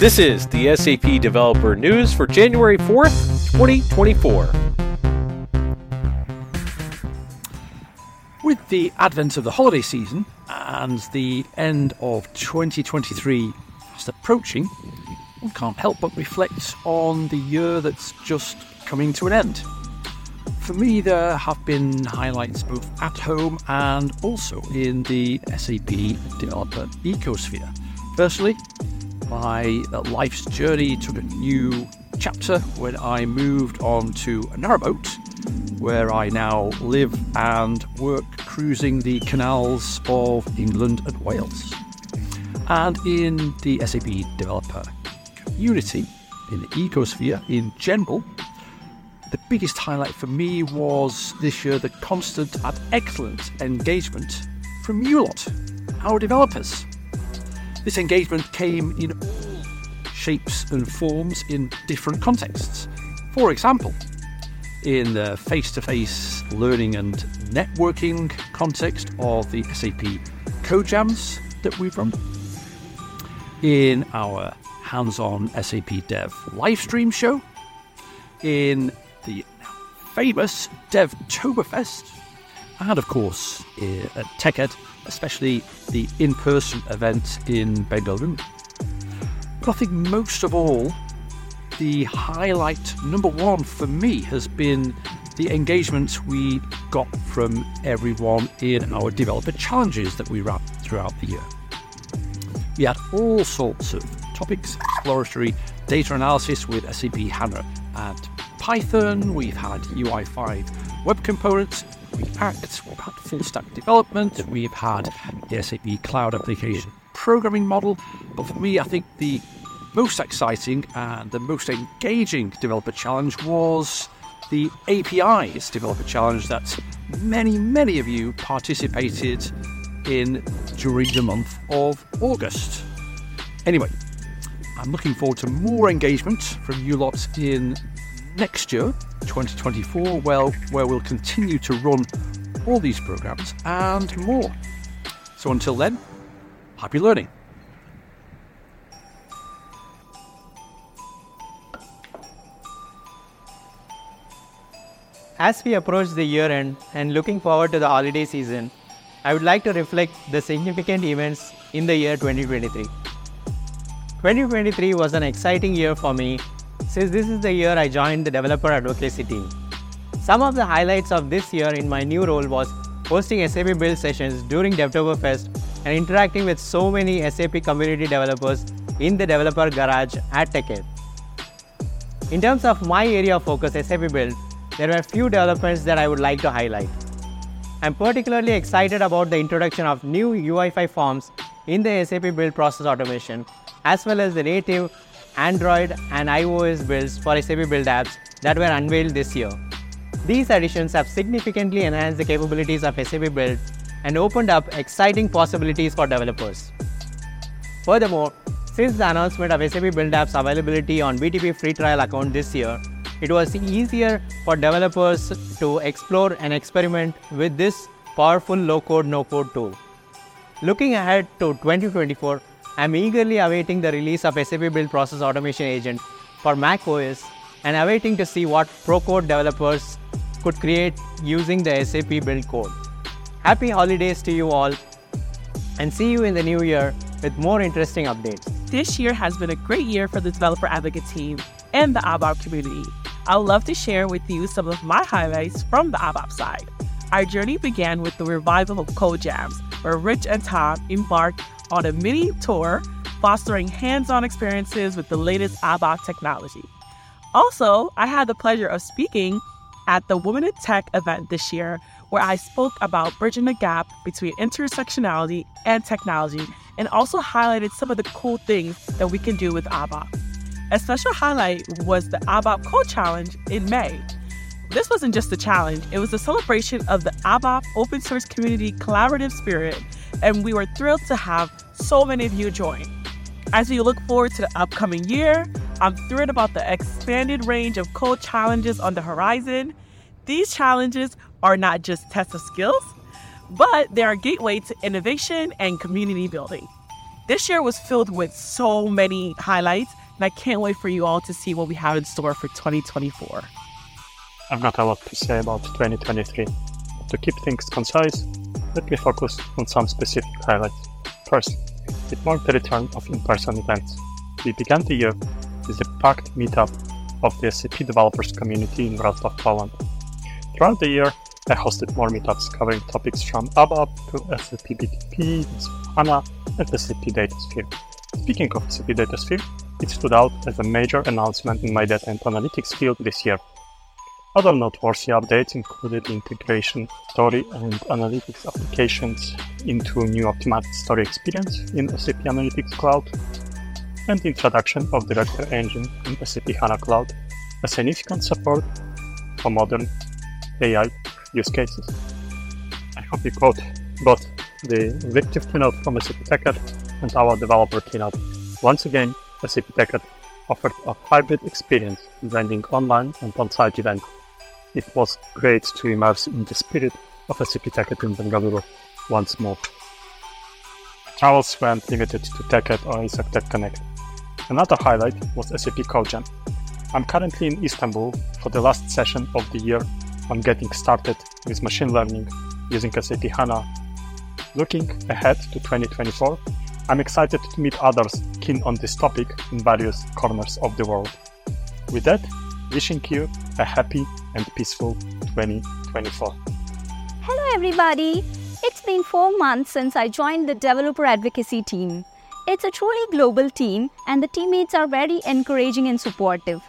This is the SAP Developer News for January 4th, 2024. With the advent of the holiday season and the end of 2023 fast approaching, one can't help but reflect on the year that's just coming to an end. For me, there have been highlights both at home and also in the SAP developer ecosphere. Firstly, my life's journey took a new chapter when I moved on to a narrowboat, where I now live and work cruising the canals of England and Wales. And in the SAP developer community, in the ecosphere in general, the biggest highlight for me was this year the constant and excellent engagement from you lot, our developers. This engagement came in all shapes and forms in different contexts. For example, in the face to face learning and networking context of the SAP Code Jams that we've run, in our hands on SAP Dev livestream show, in the famous DevToberfest, and of course eh, at TechEd, especially the in person event in Bengaluru. But I think most of all, the highlight number one for me has been the engagement we got from everyone in our developer challenges that we ran throughout the year. We had all sorts of topics, exploratory data analysis with SAP HANA and Python, we've had UI5 web components, React, we've had full stack development, we've had the SAP Cloud Application Programming Model. But for me, I think the most exciting and the most engaging developer challenge was the APIs developer challenge that many, many of you participated in during the month of August. Anyway, I'm looking forward to more engagement from you lots in next year, 2024, well, where we'll continue to run all these programs and more. So until then, happy learning. As we approach the year end and looking forward to the holiday season, I would like to reflect the significant events in the year 2023. 2023 was an exciting year for me since this is the year I joined the developer advocacy team. Some of the highlights of this year in my new role was hosting SAP build sessions during DevToberfest and interacting with so many SAP community developers in the developer garage at TechEd. In terms of my area of focus, SAP Build, there were a few developments that I would like to highlight. I'm particularly excited about the introduction of new UI5 forms in the SAP Build process automation, as well as the native Android and iOS builds for SAP Build apps that were unveiled this year. These additions have significantly enhanced the capabilities of SAP Build and opened up exciting possibilities for developers. Furthermore, since the announcement of SAP Build Apps availability on BTP free trial account this year, it was easier for developers to explore and experiment with this powerful low-code, no-code tool. Looking ahead to 2024, I'm eagerly awaiting the release of SAP Build Process Automation Agent for Mac OS and awaiting to see what ProCode developers could create using the SAP Build code. Happy holidays to you all and see you in the new year with more interesting updates. This year has been a great year for the developer advocate team and the ABAP community. I would love to share with you some of my highlights from the ABAP side. Our journey began with the revival of Code Jams, where Rich and Tom embarked on a mini tour fostering hands on experiences with the latest ABAP technology. Also, I had the pleasure of speaking at the Women in Tech event this year, where I spoke about bridging the gap between intersectionality and technology and also highlighted some of the cool things that we can do with ABAP. A special highlight was the ABAP Code Challenge in May. This wasn't just a challenge, it was a celebration of the ABAP open source community collaborative spirit, and we were thrilled to have so many of you join. As we look forward to the upcoming year, I'm thrilled about the expanded range of code challenges on the horizon. These challenges are not just tests of skills, but they are a gateway to innovation and community building. This year was filled with so many highlights, and I can't wait for you all to see what we have in store for 2024. I've got a lot to say about 2023. To keep things concise, let me focus on some specific highlights. First, it marked the return of in-person events. We began the year with a packed meetup of the SAP developers community in Wrocław, Poland. Throughout the year, I hosted more meetups covering topics from ABAP to SAP BTP, HANA, and SAP DataSphere. Speaking of SAP DataSphere, it stood out as a major announcement in my data and analytics field this year. Other noteworthy updates included integration story and analytics applications into new optimized story experience in SAP Analytics Cloud, and introduction of Vector Engine in SAP HANA Cloud, a significant support for modern AI use cases. I hope you caught both the executive keynote from SAP TechEd and our developer keynote. Once again, SAP TechEd offered a hybrid experience blending online and on-site events it was great to immerse in the spirit of SAP TechEd in Bangalore once more. Travels weren't limited to TechEd or ASAP Tech Connect. Another highlight was SAP CodeJam. I'm currently in Istanbul for the last session of the year on getting started with machine learning using SAP HANA. Looking ahead to 2024, I'm excited to meet others keen on this topic in various corners of the world. With that, wishing you a happy and peaceful 2024. Hello, everybody. It's been four months since I joined the developer advocacy team. It's a truly global team, and the teammates are very encouraging and supportive.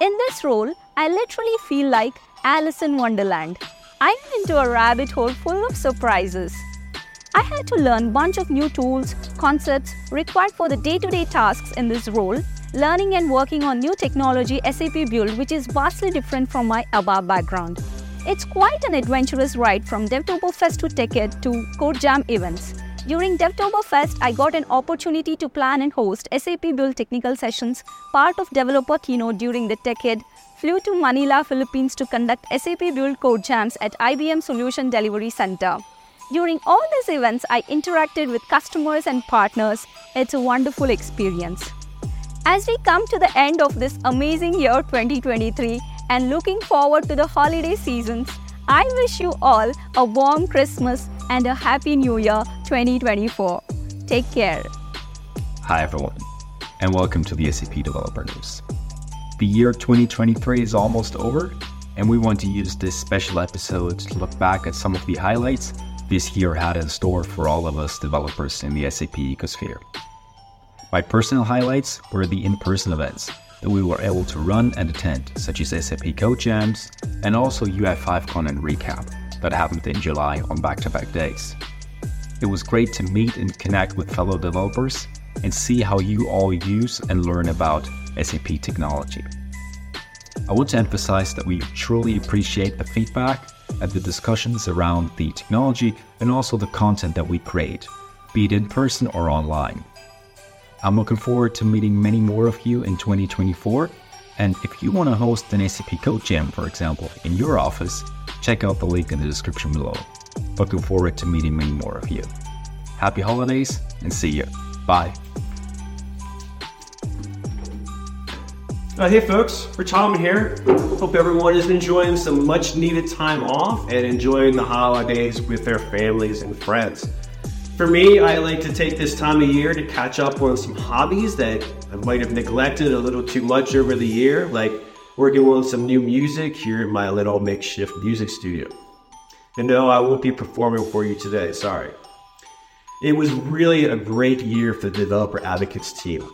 In this role, I literally feel like Alice in Wonderland. I am into a rabbit hole full of surprises. I had to learn a bunch of new tools, concepts required for the day to day tasks in this role learning and working on new technology SAP Build, which is vastly different from my ABAP background. It's quite an adventurous ride from Devtoberfest to TechEd to CodeJam events. During Devtoberfest, I got an opportunity to plan and host SAP Build technical sessions, part of developer keynote during the TechEd, flew to Manila, Philippines to conduct SAP Build code jams at IBM Solution Delivery Center. During all these events, I interacted with customers and partners. It's a wonderful experience. As we come to the end of this amazing year 2023 and looking forward to the holiday seasons, I wish you all a warm Christmas and a happy New Year 2024. Take care. Hi, everyone, and welcome to the SAP Developer News. The year 2023 is almost over, and we want to use this special episode to look back at some of the highlights this year had in store for all of us developers in the SAP ecosphere. My personal highlights were the in person events that we were able to run and attend, such as SAP Code Jams and also UI5Con and Recap that happened in July on back to back days. It was great to meet and connect with fellow developers and see how you all use and learn about SAP technology. I want to emphasize that we truly appreciate the feedback and the discussions around the technology and also the content that we create, be it in person or online. I'm looking forward to meeting many more of you in 2024. And if you want to host an SAP Code Jam, for example, in your office, check out the link in the description below. Looking forward to meeting many more of you. Happy holidays and see you. Bye. Uh, hey folks, Rich Heilman here. Hope everyone is enjoying some much needed time off and enjoying the holidays with their families and friends. For me, I like to take this time of year to catch up on some hobbies that I might have neglected a little too much over the year, like working on some new music here in my little makeshift music studio. And no, I won't be performing for you today, sorry. It was really a great year for the Developer Advocates team.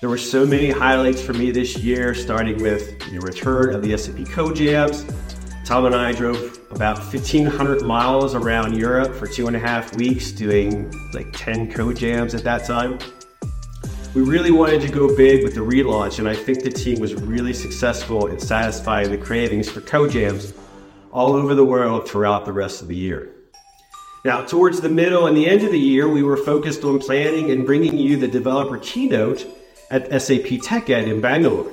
There were so many highlights for me this year, starting with the return of the SAP Code Jams, Tom and I drove about 1,500 miles around Europe for two and a half weeks, doing like 10 code jams at that time. We really wanted to go big with the relaunch, and I think the team was really successful in satisfying the cravings for code jams all over the world throughout the rest of the year. Now, towards the middle and the end of the year, we were focused on planning and bringing you the developer keynote at SAP TechEd in Bangalore.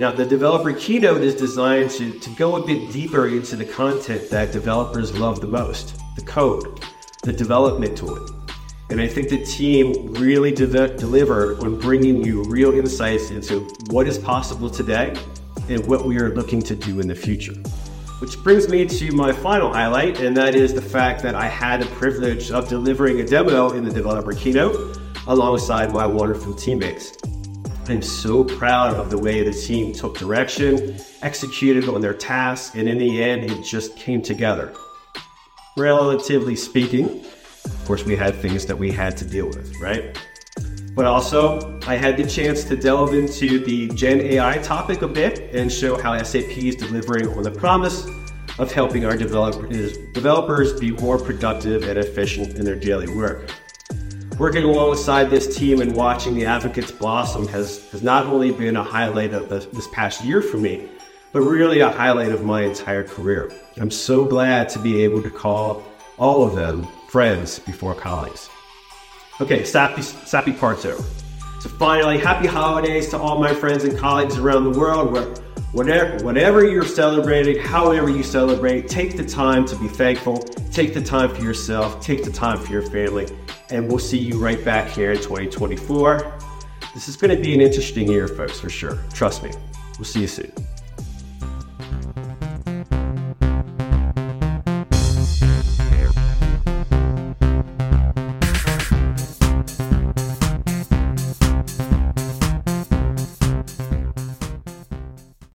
Now, the developer keynote is designed to, to go a bit deeper into the content that developers love the most the code, the development tool. And I think the team really de- delivered on bringing you real insights into what is possible today and what we are looking to do in the future. Which brings me to my final highlight, and that is the fact that I had the privilege of delivering a demo in the developer keynote alongside my wonderful teammates. I'm so proud of the way the team took direction, executed on their tasks, and in the end, it just came together. Relatively speaking, of course, we had things that we had to deal with, right? But also, I had the chance to delve into the Gen AI topic a bit and show how SAP is delivering on the promise of helping our developers, developers be more productive and efficient in their daily work. Working alongside this team and watching the advocates blossom has, has not only been a highlight of this, past year for me, but really a highlight of my entire career. I'm so glad to be able to call all of them friends before colleagues. Okay, sappy, sappy part two. So finally, happy holidays to all my friends and colleagues around the world. Where whatever, whatever you're celebrating, however you celebrate, take the time to be thankful. Take the time for yourself. Take the time for your family. And we'll see you right back here in 2024. This is going to be an interesting year, folks, for sure. Trust me. We'll see you soon.